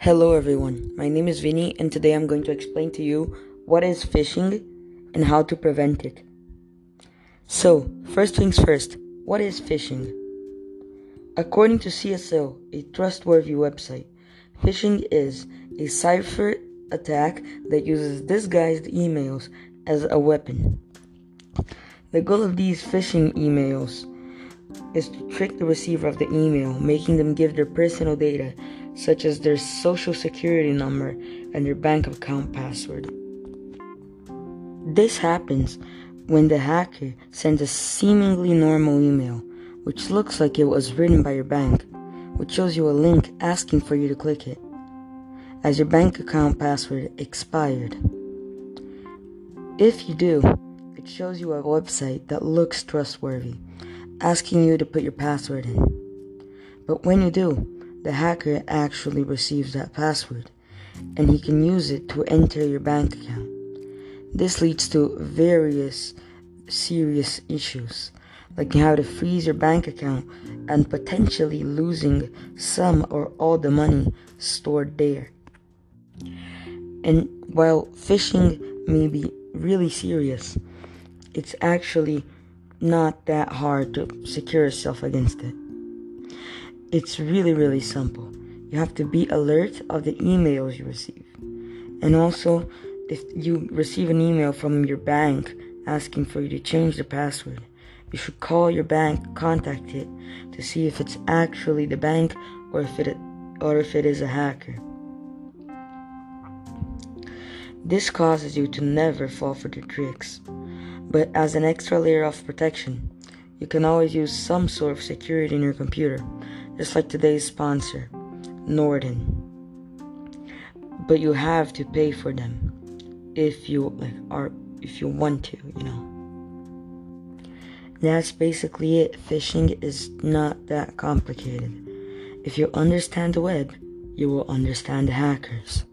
Hello everyone, my name is Vinny and today I'm going to explain to you what is phishing and how to prevent it. So, first things first, what is phishing? According to CSO, a trustworthy website, phishing is a cyber attack that uses disguised emails as a weapon. The goal of these phishing emails is to trick the receiver of the email, making them give their personal data, such as their social security number and their bank account password. This happens when the hacker sends a seemingly normal email, which looks like it was written by your bank, which shows you a link asking for you to click it, as your bank account password expired. If you do, it shows you a website that looks trustworthy asking you to put your password in. But when you do, the hacker actually receives that password and he can use it to enter your bank account. This leads to various serious issues, like how to freeze your bank account and potentially losing some or all the money stored there. And while phishing may be really serious, it's actually not that hard to secure yourself against it. It's really, really simple. You have to be alert of the emails you receive. And also, if you receive an email from your bank asking for you to change the password, you should call your bank, contact it to see if it's actually the bank or if it or if it is a hacker. This causes you to never fall for the tricks. But as an extra layer of protection, you can always use some sort of security in your computer, just like today's sponsor, Norton. But you have to pay for them if you like are if you want to, you know. That's basically it. Phishing is not that complicated. If you understand the web, you will understand the hackers.